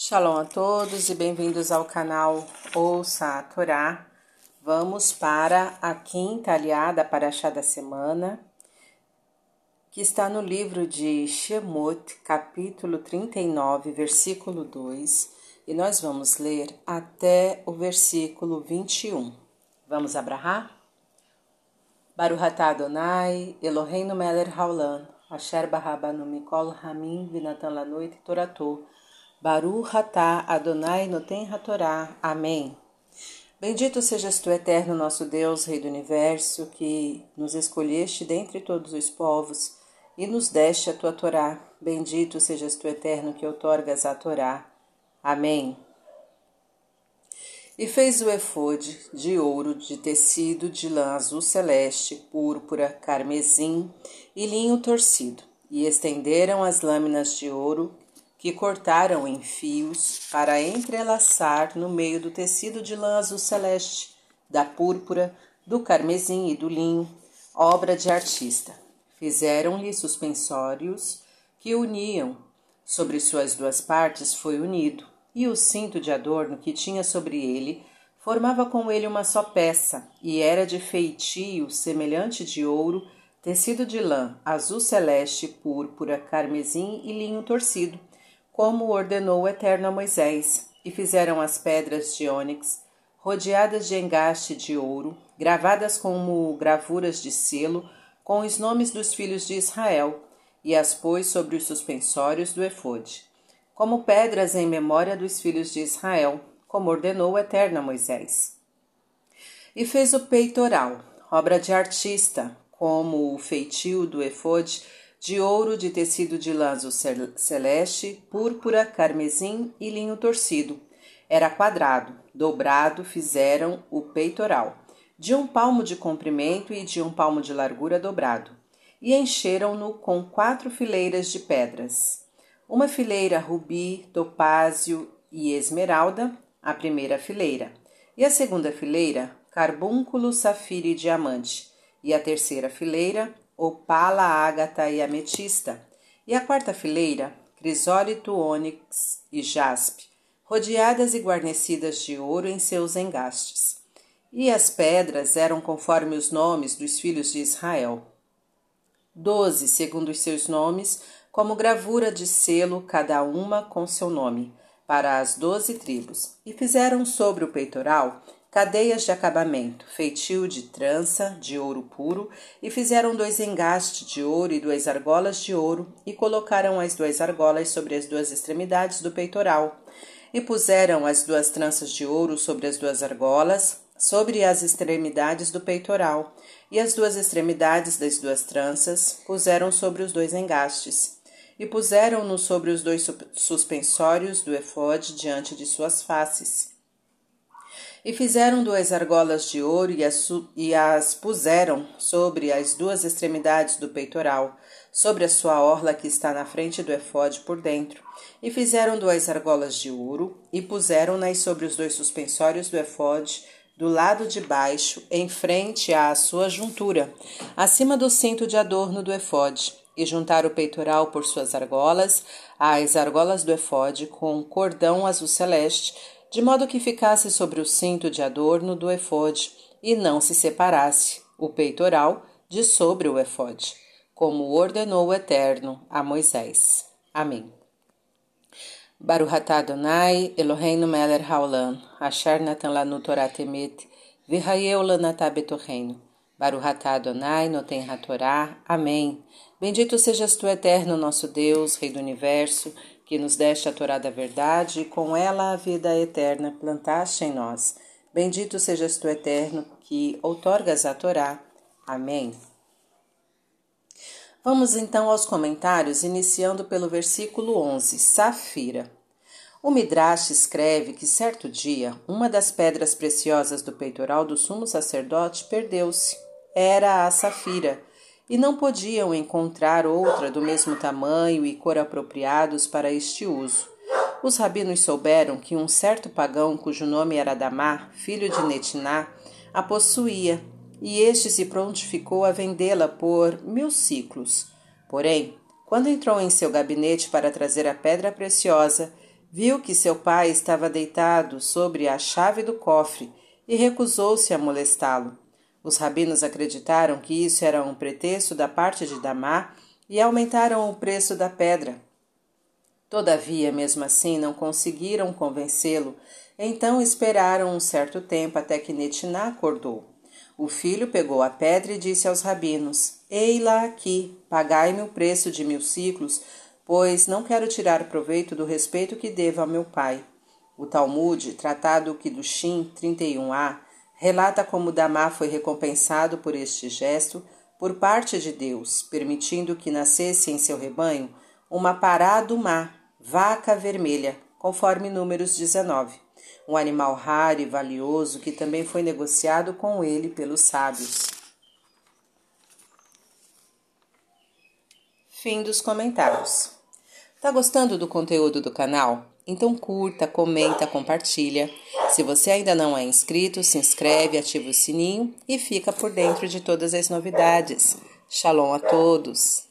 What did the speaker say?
Shalom a todos e bem-vindos ao canal Ouça a Torá. Vamos para a quinta aliada para a da semana, que está no livro de Shemot, capítulo 39, versículo 2, e nós vamos ler até o versículo 21. Vamos abrahar? Baruch atah Adonai, Eloheinu melech haolam, asher barabanu mikol hamim vinatan lanoit toratou, Baruch atah Adonai noten hatorá. Amém. Bendito sejas tu, eterno nosso Deus, Rei do Universo, que nos escolheste dentre todos os povos e nos deste a tua Torá. Bendito sejas tu, eterno, que outorgas a Torá. Amém. E fez o efode de ouro, de tecido de lã azul celeste, púrpura, carmesim e linho torcido, e estenderam as lâminas de ouro que cortaram em fios para entrelaçar no meio do tecido de lã azul celeste, da púrpura, do carmesim e do linho, obra de artista. Fizeram-lhe suspensórios que uniam, sobre suas duas partes foi unido, e o cinto de adorno que tinha sobre ele formava com ele uma só peça, e era de feitio semelhante de ouro, tecido de lã, azul celeste, púrpura, carmesim e linho torcido como ordenou o Eterno a Moisés, e fizeram as pedras de ônix, rodeadas de engaste de ouro, gravadas como gravuras de selo, com os nomes dos filhos de Israel, e as pôs sobre os suspensórios do efode, como pedras em memória dos filhos de Israel, como ordenou o Eterno a Moisés. E fez o peitoral, obra de artista, como o feitio do efode, de ouro de tecido de azul celeste, púrpura, carmesim e linho torcido. Era quadrado, dobrado fizeram o peitoral, de um palmo de comprimento e de um palmo de largura dobrado, e encheram-no com quatro fileiras de pedras. Uma fileira rubi, topázio e esmeralda, a primeira fileira, e a segunda fileira, carbúnculo, safira e diamante, e a terceira fileira, opala, ágata e ametista, e a quarta fileira, crisólito, ônix e jaspe, rodeadas e guarnecidas de ouro em seus engastes. E as pedras eram conforme os nomes dos filhos de Israel. Doze, segundo os seus nomes, como gravura de selo, cada uma com seu nome, para as doze tribos. E fizeram sobre o peitoral cadeias de acabamento, feitio de trança de ouro puro, e fizeram dois engastes de ouro e duas argolas de ouro, e colocaram as duas argolas sobre as duas extremidades do peitoral, e puseram as duas tranças de ouro sobre as duas argolas, sobre as extremidades do peitoral, e as duas extremidades das duas tranças puseram sobre os dois engastes, e puseram-no sobre os dois suspensórios do efode diante de suas faces e fizeram duas argolas de ouro e as, e as puseram sobre as duas extremidades do peitoral, sobre a sua orla que está na frente do efode por dentro. E fizeram duas argolas de ouro e puseram-nas sobre os dois suspensórios do efode, do lado de baixo, em frente à sua juntura, acima do cinto de adorno do efode, e juntaram o peitoral por suas argolas, às argolas do efode, com cordão azul celeste, de modo que ficasse sobre o cinto de adorno do efode e não se separasse o peitoral de sobre o efode, como ordenou o Eterno a Moisés. Amém. Baruch atah Adonai, Eloheinu melech haolam, asher natan lanu Torah temet, v'hayeu lanatah betorreino. Baruch atah Adonai, noten hatorá. Amém. Bendito sejas tu, Eterno, nosso Deus, Rei do Universo, que nos deste a Torá da verdade e com ela a vida eterna plantaste em nós. Bendito sejas tu, Eterno, que outorgas a Torá. Amém. Vamos então aos comentários, iniciando pelo versículo 11, Safira. O Midrash escreve que certo dia uma das pedras preciosas do peitoral do sumo sacerdote perdeu-se. Era a safira, e não podiam encontrar outra do mesmo tamanho e cor apropriados para este uso. Os rabinos souberam que um certo pagão, cujo nome era Damar, filho de Netiná, a possuía, e este se prontificou a vendê-la por mil ciclos. Porém, quando entrou em seu gabinete para trazer a pedra preciosa, viu que seu pai estava deitado sobre a chave do cofre e recusou-se a molestá-lo. Os rabinos acreditaram que isso era um pretexto da parte de Damá e aumentaram o preço da pedra. Todavia, mesmo assim, não conseguiram convencê-lo, então esperaram um certo tempo até que Netiná acordou. O filho pegou a pedra e disse aos rabinos: Ei-la aqui, pagai-me o preço de mil ciclos, pois não quero tirar proveito do respeito que devo ao meu pai. O Talmud, tratado Kiddushin 31a, relata como Damá foi recompensado por este gesto por parte de Deus, permitindo que nascesse em seu rebanho uma paradumá, vaca vermelha, conforme Números 19, um animal raro e valioso que também foi negociado com ele pelos sábios. Fim dos comentários. Tá gostando do conteúdo do canal? Então curta, comenta, compartilha. Se você ainda não é inscrito, se inscreve, ativa o sininho e fica por dentro de todas as novidades. Shalom a todos!